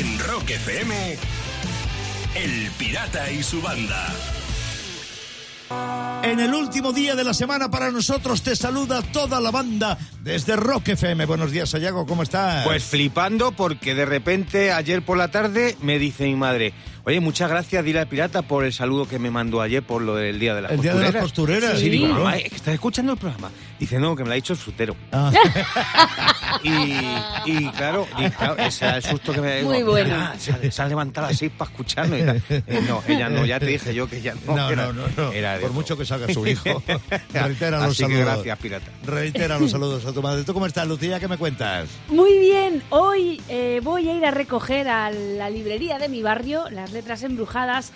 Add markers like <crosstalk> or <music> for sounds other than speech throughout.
En Rock FM, El Pirata y su banda. En el último día de la semana para nosotros te saluda toda la banda desde Rock FM. Buenos días, Sayago, ¿cómo estás? Pues flipando porque de repente ayer por la tarde me dice mi madre, oye, muchas gracias, dile al pirata por el saludo que me mandó ayer por lo del Día de las El Día de Costureras. las Costureras. Sí, Sí. digo, mamá, es que estás escuchando el programa. Dice, no, que me lo ha dicho el frutero. Ah. <laughs> Y, y claro, y claro, ese era el susto que me digo, Muy bueno. "Ah, se, ha- se ha levantado así para escucharnos y tal. Eh, no, ella no, ya te dije yo que ella no. No, era- no, no, no. era de Por mucho que salga su hijo. <laughs> Reitera los Así que saludos. gracias, pirata. Reitera los saludos a tu madre. ¿Tú cómo estás, Lucía? ¿Qué me cuentas? Muy bien, hoy eh, voy a ir a recoger a la librería de mi barrio, Las Letras Embrujadas,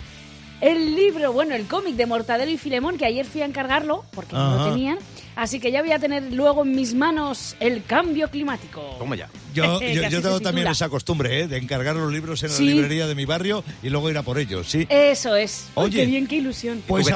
el libro, bueno, el cómic de Mortadelo y Filemón, que ayer fui a encargarlo, porque no lo tenían, así que ya voy a tener luego en mis manos el cambio climático. ¿Cómo ya? Yo, <laughs> se tengo también esa costumbre, ¿eh? De encargar los libros en Sí. la librería de mi barrio y luego ir a por ellos, ¿sí? Eso es. Oye. qué bien, qué ilusión. Pues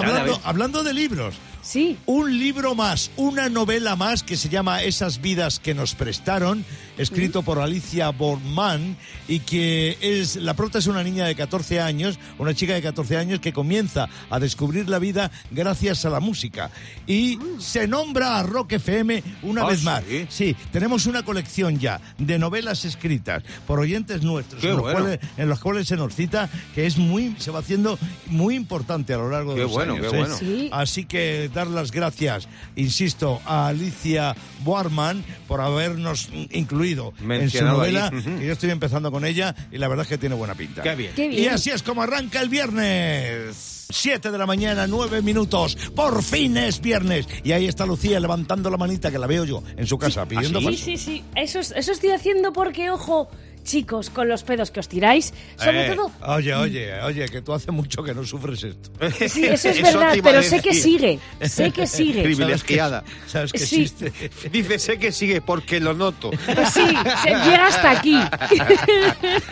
hablando, de libros, Sí. un libro más, una novela más que se llama Esas vidas que nos prestaron, escrito por Alicia Borman y que es la prota es una niña de 14 años, una chica de 14 años que comienza a descubrir la vida gracias a la música y se nombra a Rock FM una Ah, vez más. Sí, tenemos una colección ya de novelas escritas por oyentes nuestros en, los bueno. cuales, en los cuales se nos cita que es muy se va haciendo muy importante a lo largo de los bueno, años. qué ¿eh? bueno. Sí. Así que dar las gracias, insisto, a Alicia Boarman por habernos incluido en su novela. que yo estoy empezando con ella y la verdad es que tiene buena pinta. Qué bien. Qué Y así es como arranca el viernes. 7 de la mañana, 9 minutos. Por fin es viernes. Y ahí está Lucía levantando la manita que la veo yo en su casa pidiendo ¿Ah, Sí, paso. sí, sí. Eso, es- eso estoy haciendo porque, ojo, chicos, con los pedos que os tiráis, sobre Eh. todo... Oye, oye, oye, que tú hace mucho que no sufres esto. Sí, eso es <laughs> Eso verdad, pero <laughs> sé que sigue, sé que sigue. Privilegiada. ¿Sabes que Sí. existe? Dice, sé que sigue porque lo noto. <laughs> Sí, se llega hasta aquí.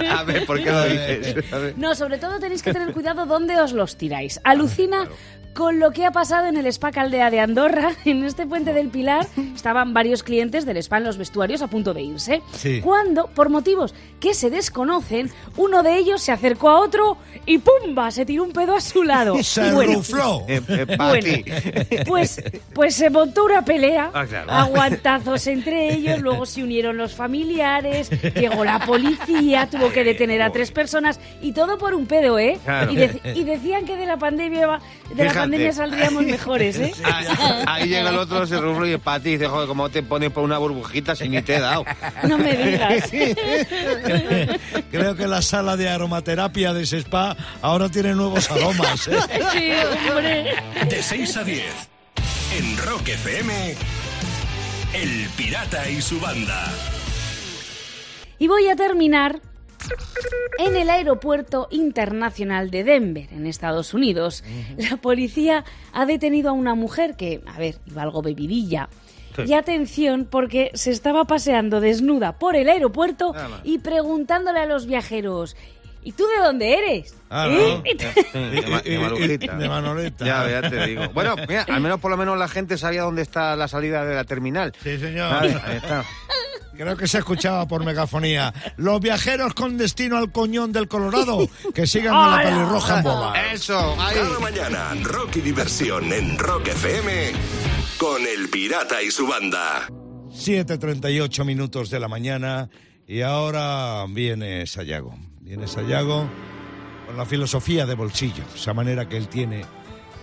A ver, ¿por qué lo dices? No, sobre todo tenéis que tener cuidado dónde os los tiráis. Alucina con lo que ha pasado en el Spa Caldea de Andorra. <laughs> En este puente del Pilar estaban varios clientes del spa en los vestuarios a punto de irse. Sí. Cuando, por motivos que se desconocen, uno de ellos se acercó a otro y ¡pumba! se tiró un pedo a su lado. <laughs> Se bueno, rufló. <laughs> Eh, eh, Bueno, pues, pues se montó una pelea, Ah, claro. aguantazos entre ellos, luego se unieron los familiares, llegó la policía, tuvo que detener a tres personas y todo por un pedo, ¿eh? Claro. Y, dec- y decían que de la pandemia de la. Pandemia saldríamos <laughs> mejores, ¿eh? Ahí, ahí llega el otro, se ruflo y para ti dice, joder, ¿cómo te pones por una burbujita si ni te he dado? No me digas. <laughs> Creo que la sala de aromaterapia de ese spa ahora tiene nuevos aromas. ¿eh? <laughs> Sí, hombre. De 6 a 10. En Rock FM, El Pirata y su banda. Y voy a terminar en el aeropuerto internacional de Denver, en Estados Unidos. La policía ha detenido a una mujer que, a ver, iba algo bebidilla. Y atención, porque se estaba paseando desnuda por el aeropuerto y preguntándole a los viajeros, ¿y tú de dónde eres? Ah, ¿Eh? no. <laughs> De, de Marujita. De Manoleta. Ya, ya te digo. Bueno, mira, al menos por lo menos la gente sabía dónde está la salida de la terminal. Sí, señor. Ahí está. Creo que se escuchaba por megafonía. Los viajeros con destino al coñón del Colorado, que sigan a la pelirroja en bola. Eso, ahí. Cada mañana, Rock y Diversión en Rock FM con El Pirata y su banda. 7.38 minutos de la mañana y ahora viene Sayago. Viene Sayago con la filosofía de bolsillo, esa manera que él tiene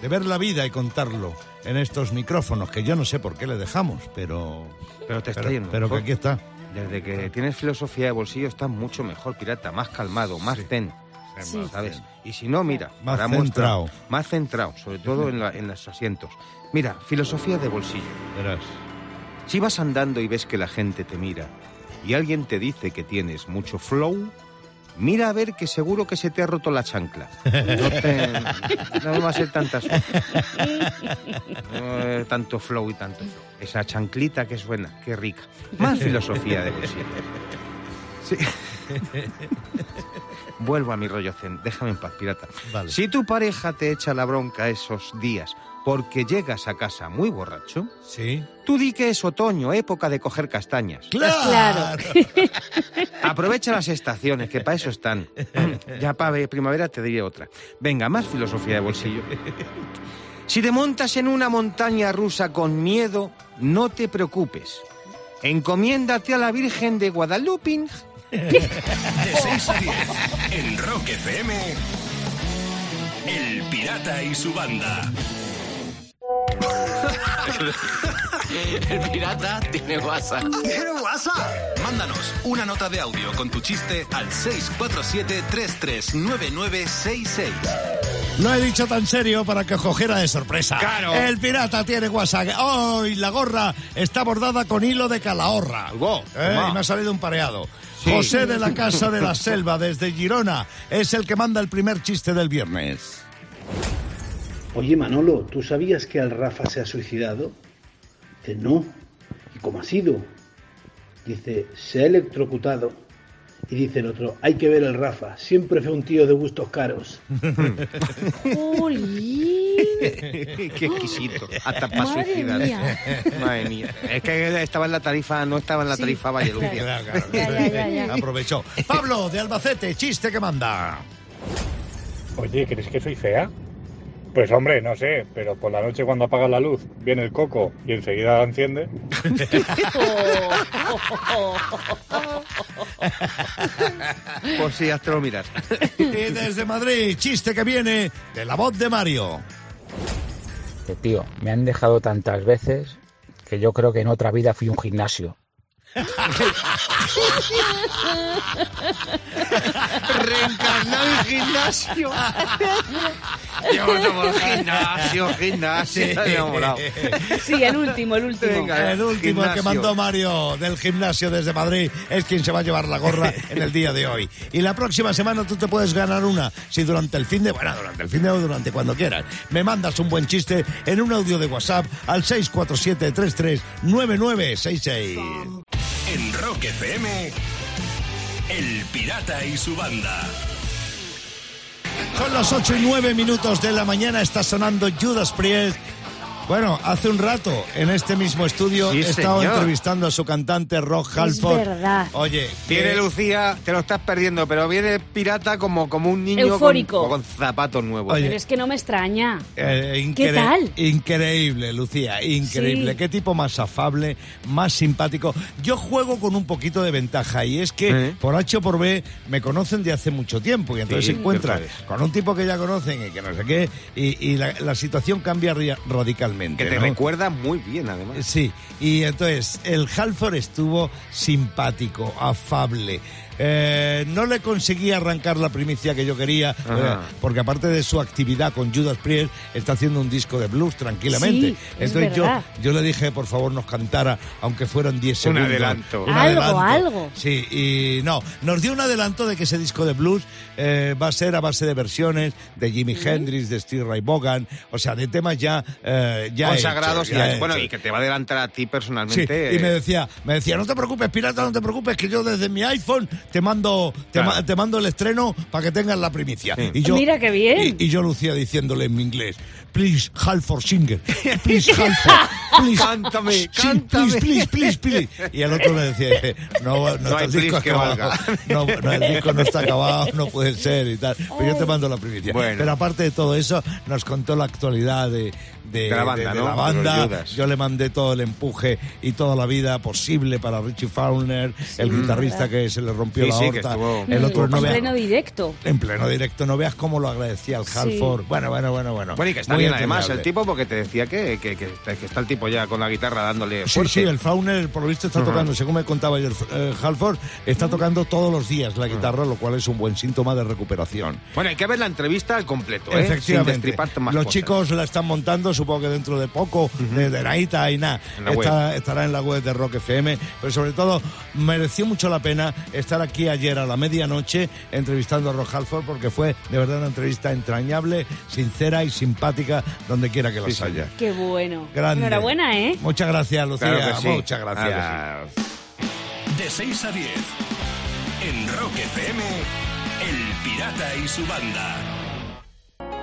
de ver la vida y contarlo en estos micrófonos, que yo no sé por qué le dejamos, pero... Pero te está pero, yendo pero que aquí está. Desde que tienes filosofía de bolsillo estás mucho mejor, pirata, más calmado, más zen. Sí. ¿Sabes? Y si no, mira, Más centrado. Más centrado, sobre todo en, la- en los asientos. Mira, filosofía de bolsillo. Verás. Si vas andando y ves que la gente te mira y alguien te dice que tienes mucho flow, mira a ver que seguro que se te ha roto la chancla. No, va a ser tantas. No, tanto flow y tanto flow. Esa chanclita que suena, qué rica. Más filosofía de bolsillo. Sí. Vuelvo a mi rollo zen. Déjame en paz, pirata. Vale. Si tu pareja te echa la bronca esos días porque llegas a casa muy borracho, Sí. tú di que es otoño, época de coger castañas. ¡Claro! <laughs> Aprovecha las estaciones, que para eso están. <laughs> ya para primavera te diré otra. Venga, más filosofía de bolsillo. Si te montas en una montaña rusa con miedo, no te preocupes. Encomiéndate a la Virgen de Guadalupe. De 6 a 10 en Rock FM. El Pirata y su banda. El pirata tiene WhatsApp. ¿Tiene WhatsApp? Mándanos una nota de audio con tu chiste al 647-339966. Lo he dicho tan serio para que os cogiera de sorpresa. Claro. El pirata tiene WhatsApp. ¡Hoy la gorra está bordada con hilo de calahorra! Eh, toma. y me ha salido un pareado. Sí. José de la Casa de la Selva, desde Girona, es el que manda el primer chiste del viernes. Oye Manolo, ¿tú sabías que el Rafa se ha suicidado? Dice, no. ¿Y cómo ha sido? Dice, se ha electrocutado. Y dice el otro, hay que ver el Rafa, siempre fue un tío de gustos caros. ¡Jolín! <laughs> Qué exquisito. Hasta para Madre suicidar. mía. Madre mía. Es que estaba en la tarifa, no estaba en la Sí, tarifa claro. Ya, ya. Aprovechó. Pablo de Albacete, chiste que manda. Oye, ¿crees que soy fea? Pues hombre, no sé, pero por la noche cuando apaga la luz viene el coco y enseguida la enciende. <laughs> Por si te lo miras. Y desde Madrid, chiste que viene de la voz de Mario. Dice, tío, me han dejado tantas veces que yo creo que en otra vida fui un gimnasio. <laughs> Reencarnado en gimnasio. <laughs> Somos gimnasio, gimnasio. Sí, el último, el último. Venga. El último el que mandó Mario del gimnasio desde Madrid es quien se va a llevar la gorra en el día de hoy. Y la próxima semana tú te puedes ganar una si durante el fin de, bueno, durante el fin de o durante cuando quieras, me mandas un buen chiste en un audio de WhatsApp al 647339966. En Rock FM. El Pirata y su banda. Son las 8 y 9 minutos de la mañana, está sonando Judas Priest. Bueno, hace un rato en este mismo estudio Sí, he estado señor. entrevistando a su cantante Rock Halford. verdad. Oye, Viene que- Lucía, te lo estás perdiendo, pero viene pirata como, como un niño Eufórico. Con, con zapatos nuevos. Oye, Pero es que no me extraña. Eh, ¿Qué tal? Increíble, Lucía, increíble. Sí. Qué tipo más afable, más simpático. Yo juego con un poquito de ventaja y es que ¿Eh? por H o por B me conocen de hace mucho tiempo y entonces Sí, se encuentran es. con un tipo que ya conocen y que no sé qué y, y la, la situación cambia ria- que te ¿no? recuerda muy bien, además. Sí, y entonces el Halford estuvo simpático, afable. Eh, no le conseguí arrancar la primicia que yo quería, eh, porque aparte de su actividad con Judas Priest, está haciendo un disco de blues tranquilamente. Sí, es entonces yo, yo le dije, por favor, nos cantara, aunque fueran 10 Un segundos. adelanto. Algo, algo. Sí, y no, nos dio un adelanto de que ese disco de blues eh, va a ser a base de versiones de Jimi Hendrix, de Steve Ray Vaughan, o sea, de temas ya, eh, ya Consagrados y bueno, y que te va a adelantar a ti Sí, personalmente. y me decía, me decía, no te preocupes, pirata, no te preocupes, que yo desde mi iPhone te mando, te, Claro. ma- te mando el estreno para que tengas la primicia. Sí. Y yo, Mira qué bien. Y, y yo Lucía diciéndole en mi inglés, please, Halford Singer, please, <laughs> Halford, please, Cántame, sí, cántame. please, please, please, please. Y el otro me decía, dice, no, no, No el disco que acabado, valga. no, no, el disco no está acabado, no puede ser y tal. Pero yo te mando la primicia. Bueno. Pero aparte de todo eso, nos contó la actualidad de, de, De la banda, de- de ¿no? la De los banda. Judas. Yo le mandé todo el empuje y toda la vida posible para Richie Fauner, el guitarrista que se le rompió Sí, la sí, aorta. estuvo- el otro en no vea- pleno directo. en pleno directo, no veas cómo lo agradecía al Sí. Halford. Bueno, bueno, bueno, bueno. Bueno, y que está Muy bien además el tipo porque te decía que, que, que, que está el tipo ya con la guitarra dándole Sí, fuerte. sí, el Fauner, por lo visto, está tocando, según me contaba ayer eh, Halford, está tocando todos los días la guitarra, lo cual es un buen síntoma de recuperación. Bueno, hay que ver la entrevista al completo, ¿eh? Efectivamente. más Los cosas. chicos la están montando, supongo que dentro de poco, de, de Naita y nada. En la Está- estará en la web de Rock FM. Pero sobre todo, mereció mucho la pena estar aquí ayer a la medianoche entrevistando a Rock Halford porque fue de verdad una entrevista entrañable, sincera y simpática donde quiera que las Sí, haya. Qué bueno. Grande. Enhorabuena, ¿eh? Muchas gracias, Lucía. Claro que sí. Muchas Claro gracias. De 6 a 10. En Rock FM. El Pirata y su banda.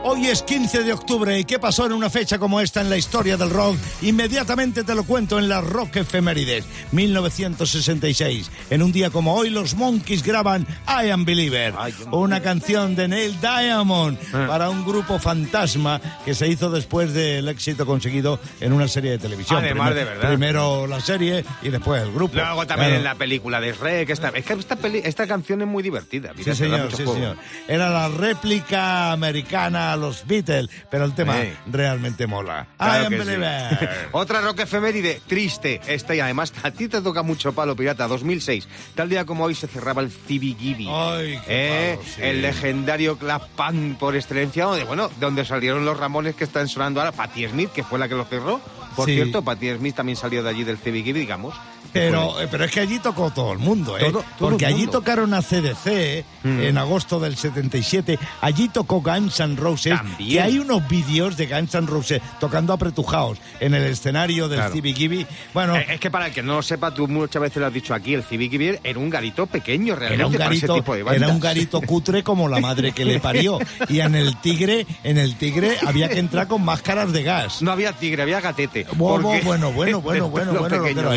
Hoy es 15 de octubre y ¿qué pasó en una fecha como esta en la historia del rock? Inmediatamente te lo cuento en la Rock Efemérides, 1966. En un día como hoy los Monkeys graban I Am Believer, una canción de Neil Diamond para un grupo fantasma que se hizo después del éxito conseguido en una serie de televisión. Además, Primer- de verdad. Primero la serie y después el grupo. Luego también Claro. en la película de Shrek. Esta, es que esta, peli- esta canción es muy divertida. mira, Sí, señor, sí, señor. Era la réplica americana a los Beatles, pero el tema Sí. realmente mola. Claro I am que sí. <laughs> Otra rock efeméride, triste. Esta y además a ti te toca mucho palo, pirata. 2006. Tal día como hoy se cerraba el Gibi Ay, qué Eh, sí. El legendario club pan por excelencia, donde, bueno, donde salieron los Ramones que están sonando ahora. Patti Smith, que fue la que lo cerró. Por cierto, Patti Smith también salió de allí del Gibi digamos. Pero, eh, pero es que allí tocó todo el mundo, ¿eh? Todo- todo Porque el allí mundo. tocaron a CDC Mm. en agosto del 77. Allí tocó Guns N' Roses. Que hay unos vídeos de Guns N' Roses tocando apretujados en el escenario del Claro. CBGB. Bueno, Eh, es que para el que no lo sepa, tú muchas veces lo has dicho aquí, el Gibi era un garito pequeño realmente era un para ese garito, tipo de bandas. era un garito cutre como la madre que le parió. Y en el tigre, en el tigre había que entrar con máscaras de gas. No había tigre, había gatete. Bueno, porque- bueno, bueno, <laughs> de bueno, bueno, lo bueno, lo que pequeño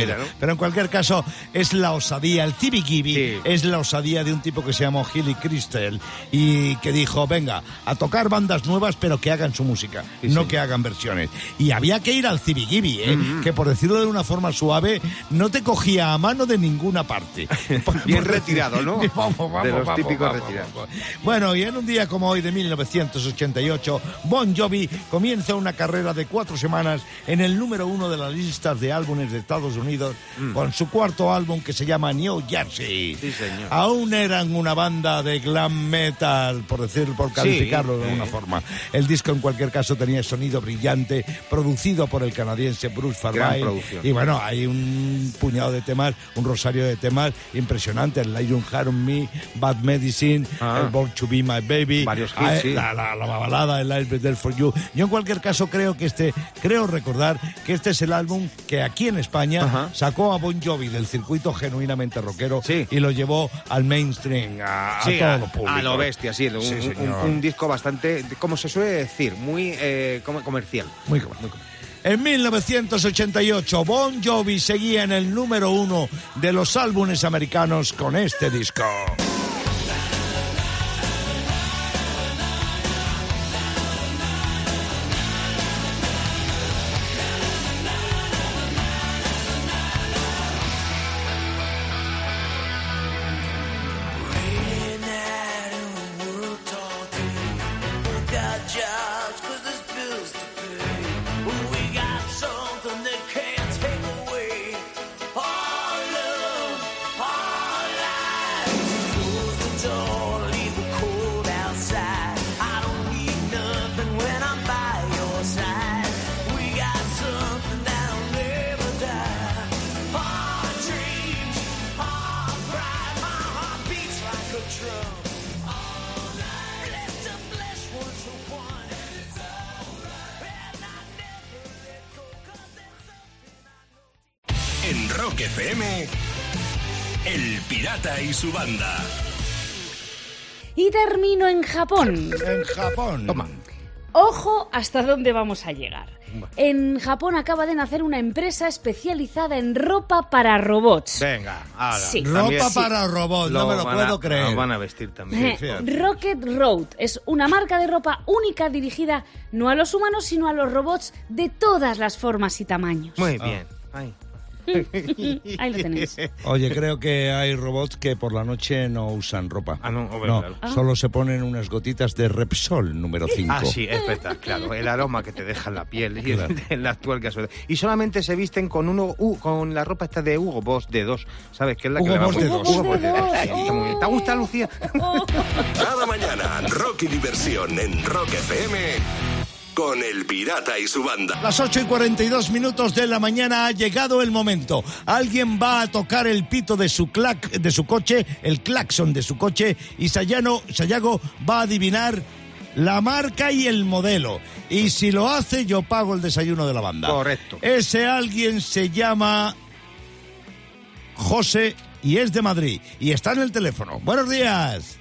cualquier caso, es la osadía. El Gibi Sí. es la osadía de un tipo que se llamó Hilly Crystal y que dijo, venga, a tocar bandas nuevas, pero que hagan su música, Sí, no sí. que hagan versiones. Y había que ir al Gibi ¿eh? que por decirlo de una forma suave, no te cogía a mano de ninguna parte. <laughs> Bien retirado, ¿no? <laughs> Vamos, vamos, De los vamos, típicos retirados. Bueno, y en un día como hoy de 1988, Bon Jovi comienza una carrera de cuatro semanas en el número uno de las listas de álbumes de Estados Unidos con su cuarto álbum que se llama New Jersey. Sí, señor. Aún eran una banda de glam metal, por decir, por calificarlo de sí. alguna forma. El disco en cualquier caso tenía sonido brillante, producido por el canadiense Bruce producción. Y bueno, hay un puñado de temas, un rosario de temas impresionante. El Lion Heart on Me, Bad Medicine, Ah. el Born to Be My Baby, Varios hits, ah, sí. la, la, la balada, el I'll Be There For You. Yo en cualquier caso creo que este, creo recordar que este es el álbum que aquí en España Ajá. sacó a Bon Jovi del circuito genuinamente rockero Sí. y lo llevó al mainstream, a, a Sí, todo a, público. a lo bestia, sí, un, Sí, un- señor. un disco bastante, como se suele decir, muy eh, comercial. Muy cool. En 1988, Bon Jovi seguía en el número uno de los álbumes americanos con este disco. En Rock FM, El Pirata y su banda. Y termino en Japón. En Japón. Toma. Ojo hasta dónde vamos a llegar. En Japón acaba de nacer una empresa especializada en ropa para robots. Venga, ala. Sí. También- Ropa para robots, no me lo puedo a- creer. Lo van a vestir también. Eh. Rocket Road es una marca de ropa única dirigida no a los humanos, sino a los robots de todas las formas y tamaños. Muy bien. Ay. Ahí lo tenéis. <laughs> Oye, creo que hay robots que por la noche no usan ropa. Ah, no, hombre, no, claro. solo se ponen unas gotitas de Repsol número 5. Ah, sí, es verdad, claro. El aroma que te deja en la piel y Claro. <laughs> en la actual caso. Y solamente se visten con uno uh, con la ropa esta de Hugo Boss de dos. ¿Sabes? Que es la Hugo que Boss de dos. Hugo Boss de Hugo dos. Boss, Sí, está muy bien. ¿Te gusta, Lucía? Cada mañana, rock y diversión en Rock FM con El Pirata y su banda. Las 8 y 42 minutos de la mañana ha llegado el momento. Alguien va a tocar el pito de su, clac, de su coche, el claxon de su coche, y Sayano, Sayago va a adivinar la marca y el modelo. Y si lo hace, yo pago el desayuno de la banda. Correcto. Ese alguien se llama José y es de Madrid. Y está en el teléfono. Buenos días.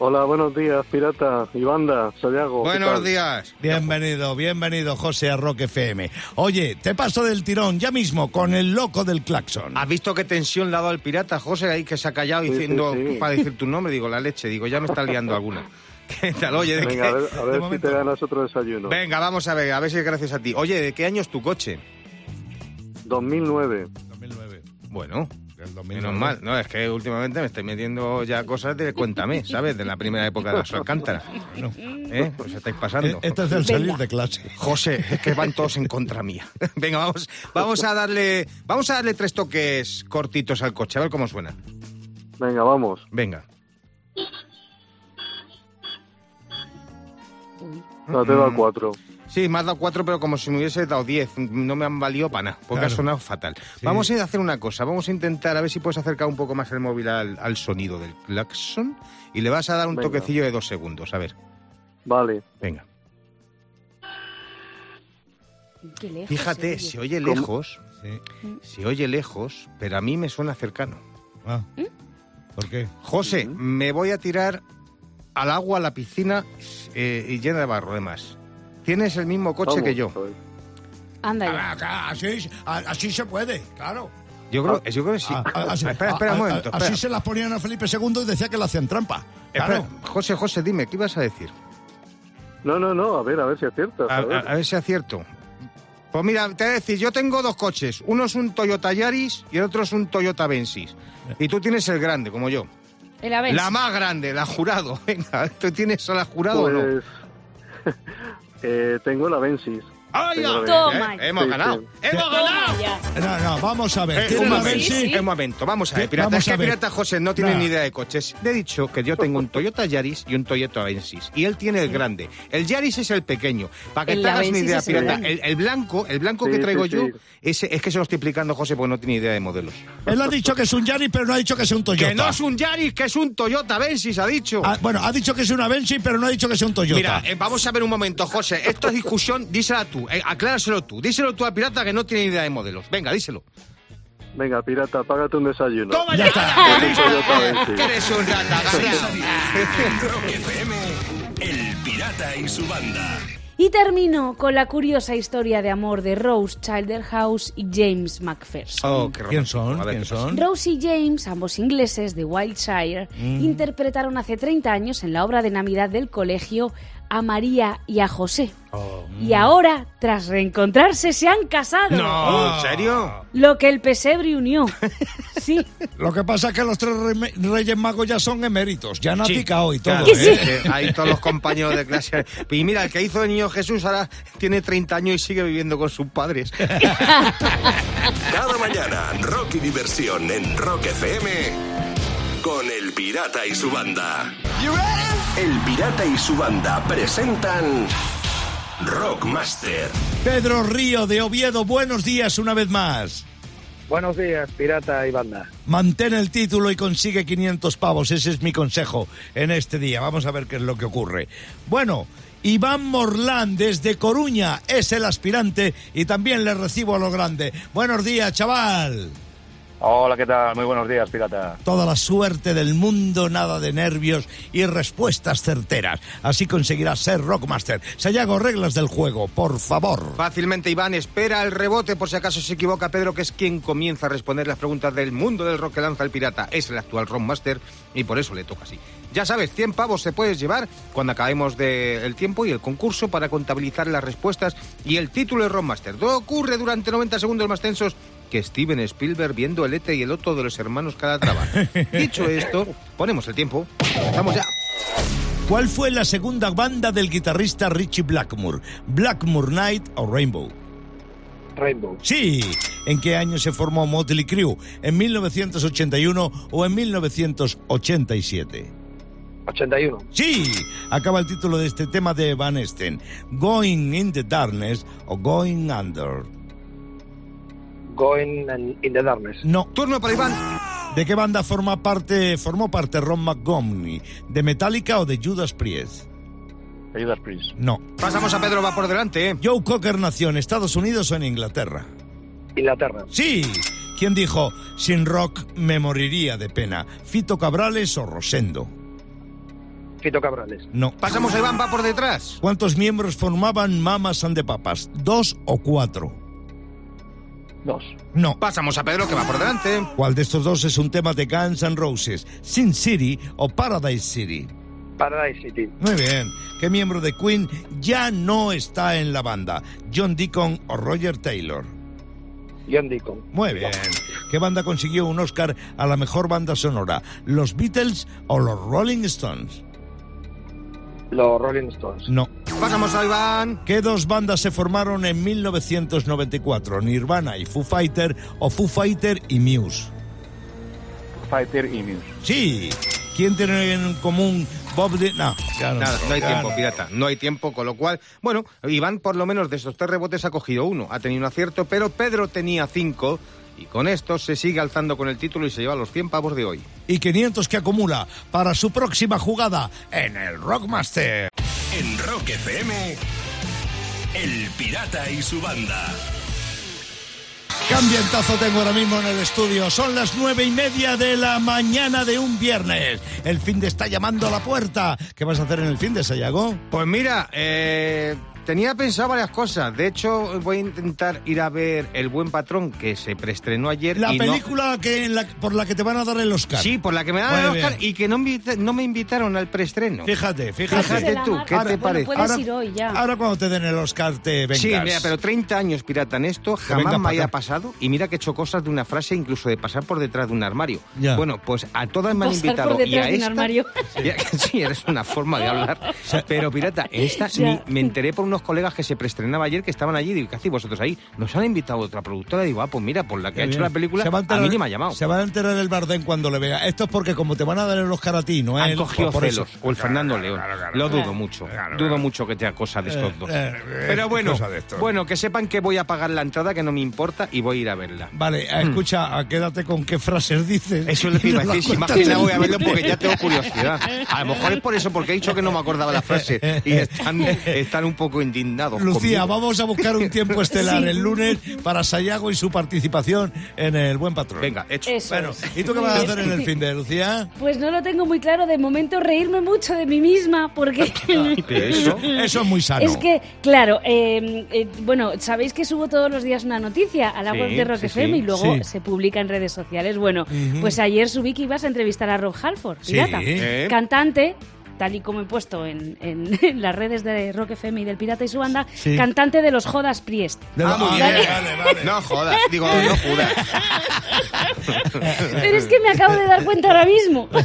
Hola, buenos días, pirata y banda, Santiago. ¿qué Buenos días. Bienvenido, bienvenido, José, a Rock FM. Oye, te paso del tirón ya mismo con el loco del claxon. ¿Has visto qué tensión le ha dado al pirata, José, ahí que se ha callado Sí, diciendo sí, sí. para decir tu nombre? Digo, la leche, digo, ya me está liando alguna. <laughs> ¿Qué tal? Oye, ¿de Venga, qué? a ver, a ver si te ganas otro desayuno. Venga, vamos a ver, a ver si es gracias a ti. Oye, ¿de qué año es tu coche? 2009. 2009. Bueno, El 2009. menos mal. No, es que últimamente me estoy metiendo ya cosas de Cuéntame, ¿sabes? De la primera época de las Alcántaras. ¿Eh? Pues estáis pasando. Esto es el salir de clase. José, es que van todos en contra mía. <laughs> Venga, vamos, vamos a darle, vamos a darle tres toques cortitos al coche, a ver cómo suena. Venga, vamos. Venga. No te da cuatro. Sí, me has dado cuatro, pero como si me hubiese dado diez. No me han valido para nada, porque Claro. ha sonado fatal. Vamos a hacer una cosa, vamos a intentar a ver si puedes acercar un poco más el móvil al, al sonido del claxon y le vas a dar un Venga. toquecillo de dos segundos, a ver. Vale. Venga. Qué lejos Fíjate, se se oye. lejos, Sí. se oye lejos, pero a mí me suena cercano. Ah. ¿Por qué? José, me voy a tirar al agua, a la piscina eh, y llena de barro, además. Tienes el mismo coche Vamos, que yo. Anda ya. Ah, ah, Así, así se puede, claro. Yo creo, yo creo que sí. Ah, ah, así- espera, espera un ah, momento. ah, Así espera. se las ponían a Felipe II y decía que le hacían trampa. Espera, Claro. José, José, dime, ¿qué ibas a decir? No, no, no, a ver, a ver si aciertas. A, A, ver. a ver si acierto. Pues mira, te voy a decir, yo tengo dos coches. Uno es un Toyota Yaris y el otro es un Toyota Vensis. Y tú tienes el grande, como yo. El Avensis. La más grande, la jurado. <laughs> Venga, ¿tú tienes a la jurado o no? Eh, tengo la Vensis. ¡Ay, ya! Toma. Eh, Hemos Sí, ganado. sí. ¡Hemos ganado! No, no, vamos a ver. Eh, ¿Tiene un, momento? Sí, sí. un momento, vamos a ver, pirata. Vamos es que pirata José no tiene ni idea de coches. Le he dicho que yo tengo un Toyota Yaris y un Toyota Avensis. Y él tiene el grande. El Yaris es el pequeño. Para que El te hagas Avensis idea, pirata. El, el blanco, el blanco Sí, que traigo sí, yo, sí. ese, es que se lo estoy explicando José porque no tiene idea de modelos. Él ha dicho que es un Yaris, pero no ha dicho que sea un Toyota. Que no es un Yaris, que es un Toyota Avensis, ha dicho. Ah, bueno, ha dicho que es una Benzi, pero no ha dicho que sea un Toyota. Mira, eh, vamos a ver un momento, José. Esto es discusión, dísela tú, eh, acláraselo tú. Díselo tú al pirata que no tiene idea de modelos. Venga, díselo. Venga, pirata, págate un desayuno. ¡Toma Ya ya! Que eres un rata, Seis a gana. 10 en Rock FM, El Pirata y su banda. Y termino con la curiosa historia de amor de Rose Childerhouse y James McPherson. Oh, qué ¿Quién son? Ver, ¿Quién son? Rose y James, ambos ingleses de Wiltshire, interpretaron hace 30 años en la obra de Navidad del colegio a María y a José. Y ahora, tras reencontrarse, se han casado. No, ¿en serio? Lo que el pesebre unió. <laughs> Sí. Lo que pasa es que los tres Reyes Magos ya son eméritos, ya han Sí. abdicado y todo. Claro, ¿eh? que Hay todos los compañeros de clase. Y mira, el que hizo el niño Jesús ahora tiene 30 años y sigue viviendo con sus padres. <laughs> Cada mañana, rock y diversión en Rock FM con El Pirata y su banda. El Pirata y su banda presentan Rockmaster. Pedro Río de Oviedo, buenos días una vez más. Buenos días, pirata y banda. Mantén el título y consigue 500 pavos. Ese es mi consejo en este día. Vamos a ver qué es lo que ocurre. Bueno, Iván Morlán desde Coruña es el aspirante y también le recibo a lo grande. Buenos días, chaval. Hola, ¿qué tal? Muy buenos días, pirata. Toda la suerte del mundo, nada de nervios y respuestas certeras. Así conseguirás ser Rockmaster. Sayago, reglas del juego, por favor. Fácilmente, Iván, espera el rebote por si acaso se equivoca Pedro, que es quien comienza a responder las preguntas del mundo del rock que lanza el pirata. Es el actual Rockmaster y por eso le toca así. Ya sabes, 100 pavos se puedes llevar cuando acabemos del tiempo y el concurso para contabilizar las respuestas y el título de Rockmaster. Todo ocurre durante 90 segundos más tensos que Steven Spielberg viendo el Ete y el Otto de los hermanos Calatrava. <laughs> Dicho esto, ponemos el tiempo. Empezamos ya. ¿Cuál fue la segunda banda del guitarrista Richie Blackmore? ¿Blackmore Night o Rainbow? Rainbow. Sí. ¿En qué año se formó Motley Crue? ¿En 1981 o en 1987? 81. Sí. Acaba el título de este tema de Van Esten. Going in the Darkness o Going Under. Going in the Darkness. No. Turno para Iván. ¿De qué banda forma parte, formó parte Ron McGovney? ¿De Metallica o de Judas Priest? Ayudas, please. No. Pasamos a Pedro, va por delante. ¿eh? Joe Cocker nació en Estados Unidos o en Inglaterra. Inglaterra. Sí. ¿Quién dijo, sin rock me moriría de pena? ¿Fito Cabrales o Rosendo? Fito Cabrales. No. Pasamos a Iván, va por detrás. ¿Cuántos miembros formaban Mamas and the Papas? ¿Dos o cuatro? Dos. No. Pasamos a Pedro, que va por delante. ¿Cuál de estos dos es un tema de Guns N' Roses? ¿Sin City o Paradise City? Paradise City. Muy bien. ¿Qué miembro de Queen ya no está en la banda? ¿John Deacon o Roger Taylor? John Deacon. Muy bien. ¿Qué banda consiguió un Oscar a la mejor banda sonora? ¿Los Beatles o los Rolling Stones? Los Rolling Stones. No. Pasamos a Iván. ¿Qué dos bandas se formaron en 1994? ¿Nirvana y Foo Fighter o Foo Fighter y Muse? Fighter y Muse. Sí. ¿Quién tiene en común Bob Dylan? No, Nada, no hay tiempo, pirata. No hay tiempo, con lo cual, bueno, Iván por lo menos de estos tres rebotes ha cogido uno. Ha tenido un acierto, pero Pedro tenía cinco. Y con esto se sigue alzando con el título y se lleva los 100 pavos de hoy. Y 500 que acumula para su próxima jugada en el Rockmaster. En Rock FM, El Pirata y su banda. Qué ambientazo tengo ahora mismo en el estudio. Son las nueve y media de la mañana de un viernes. El fin de está llamando a la puerta. ¿Qué vas a hacer en el fin de Sayago? Pues mira, eh, tenía pensado varias cosas. De hecho, voy a intentar ir a ver El Buen Patrón, que se preestrenó ayer. La y no- película que en la- por la que te van a dar el Oscar. Sí, por la que me dan Muy el Oscar y que no, invita- no me invitaron al preestreno. Fíjate, fíjate. Fíjate tú, ¿qué Ahora- te bueno, parece? puedes Ahora- ir hoy ya. Ahora cuando te den el Oscar te vengas. Sí, mira, pero 30 años pirata en esto jamás me haya pasado y mira que he hecho cosas de una frase incluso de pasar por detrás de un armario. Ya. Bueno, pues a todas me han Pasar invitado por y detrás a de un esta... armario. Ya, <laughs> sí, eres una forma de hablar. <laughs> Pero pirata, esta ni- me enteré por unos colegas que se preestrenaba ayer que estaban allí y digo, ¿qué hacéis vosotros ahí? Nos han invitado otra productora y digo, ah, pues mira, por la que Qué ha hecho la película, Se va a, enterar- mí ni me ha llamado. Se va a enterar el Bardén cuando le vea. Esto es porque como te van a dar el Oscar a ti, ¿no? Han cogido por eso. celos. O el Fernando León. Lo dudo mucho. Dudo mucho que te cosa de estos Eh, dos. eh, eh, Pero bueno, bueno, que sepan que voy a pagar la entrada, que no me importa, y voy a ir a verla. Vale, eh, escucha, quédate con qué frases dices. Hmm. Eso es lo que Y iba a <laughs> decir, si más cuentas que nada en voy a verlo porque ya tengo curiosidad. A lo mejor es por eso, porque he dicho que no me acordaba la frase <laughs> y están, están un poco indignados. Lucía, conmigo. vamos a buscar un tiempo estelar <laughs> el lunes para Sayago y su participación en el Buen Patrón. Venga, hecho. Eso Bueno, es. ¿y tú qué vas a hacer en el fin de Lucía? Pues no lo tengo muy claro. De momento reírme mucho de mí misma porque... Eso. <laughs> Eso es muy sano. Es que, claro, eh, eh, bueno, sabéis que subo todos los días una noticia a la Sí, web de Rock sí, FM sí. y luego Sí. se publica en redes sociales. Bueno, pues ayer subí que ibas a entrevistar a Rob Halford, Sí. pirata, ¿Eh? cantante. Tal y como he puesto en, en- <laughs> en las redes de Rock FM y del Pirata y su banda, Sí. cantante de los Jodas Priest. De- Ah, muy vale, bien. vale, vale. No jodas, digo, no jodas. Pero es que me acabo de dar cuenta ahora mismo. <laughs>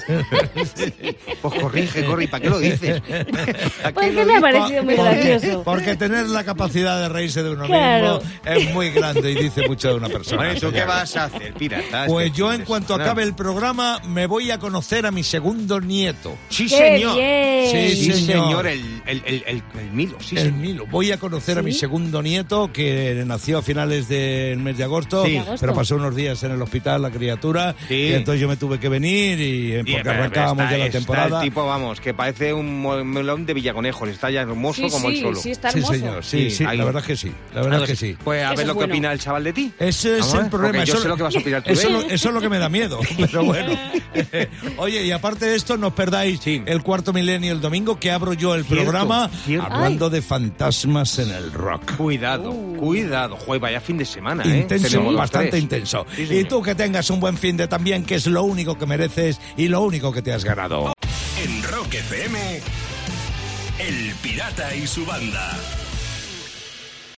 Pues corrige, corre, ¿y para qué lo dices? <laughs> ¿Para Pues qué que lo me ha parecido muy Porque- gracioso. Porque tener la capacidad de reírse de uno Claro. mismo es muy grande y dice mucho de una persona. Bueno, ¿y tú qué vas a hacer, pirata? Pues yo en cuanto acabe el programa me voy a conocer a mi segundo nieto. Sí, ¡Qué señor. Bien! Sí, Sí, señor. señor, el, el, el, el, el Milo, sí, el señor. Milo. Voy a conocer a mi ¿Sí? segundo nieto que nació a finales del mes de agosto, Sí. Pero pasó unos días en el hospital la criatura Sí. y entonces yo me tuve que venir y eh, Y, porque pero, arrancábamos está- ya la está temporada. el tipo, vamos, que parece un melón de Villaconejos. Está ya hermoso Sí, como sí, el solo. sí, está Sí, hermoso. señor, sí, Sí, sí, ahí. la verdad es que sí, la verdad es que sí. Pues a ver lo que bueno. opina el chaval de ti. Ese es el problema. porque yo eso, sé lo que vas a opinar tú eso, él. eso es lo que me da miedo. <laughs> Pero bueno. <laughs> <laughs> Oye, y aparte de esto, no os perdáis el cuarto milenio el domingo que abro yo el Cierto, programa cierto. hablando de fantasmas en el rock. Cuidado, Uh. cuidado. Joder, vaya fin de semana, ¿eh? Intenso, bastante tres. intenso. Sí, y tú que tengas un buen fin de también, que es lo único que mereces y lo único que te has ganado. En Rock FM, El Pirata y su banda.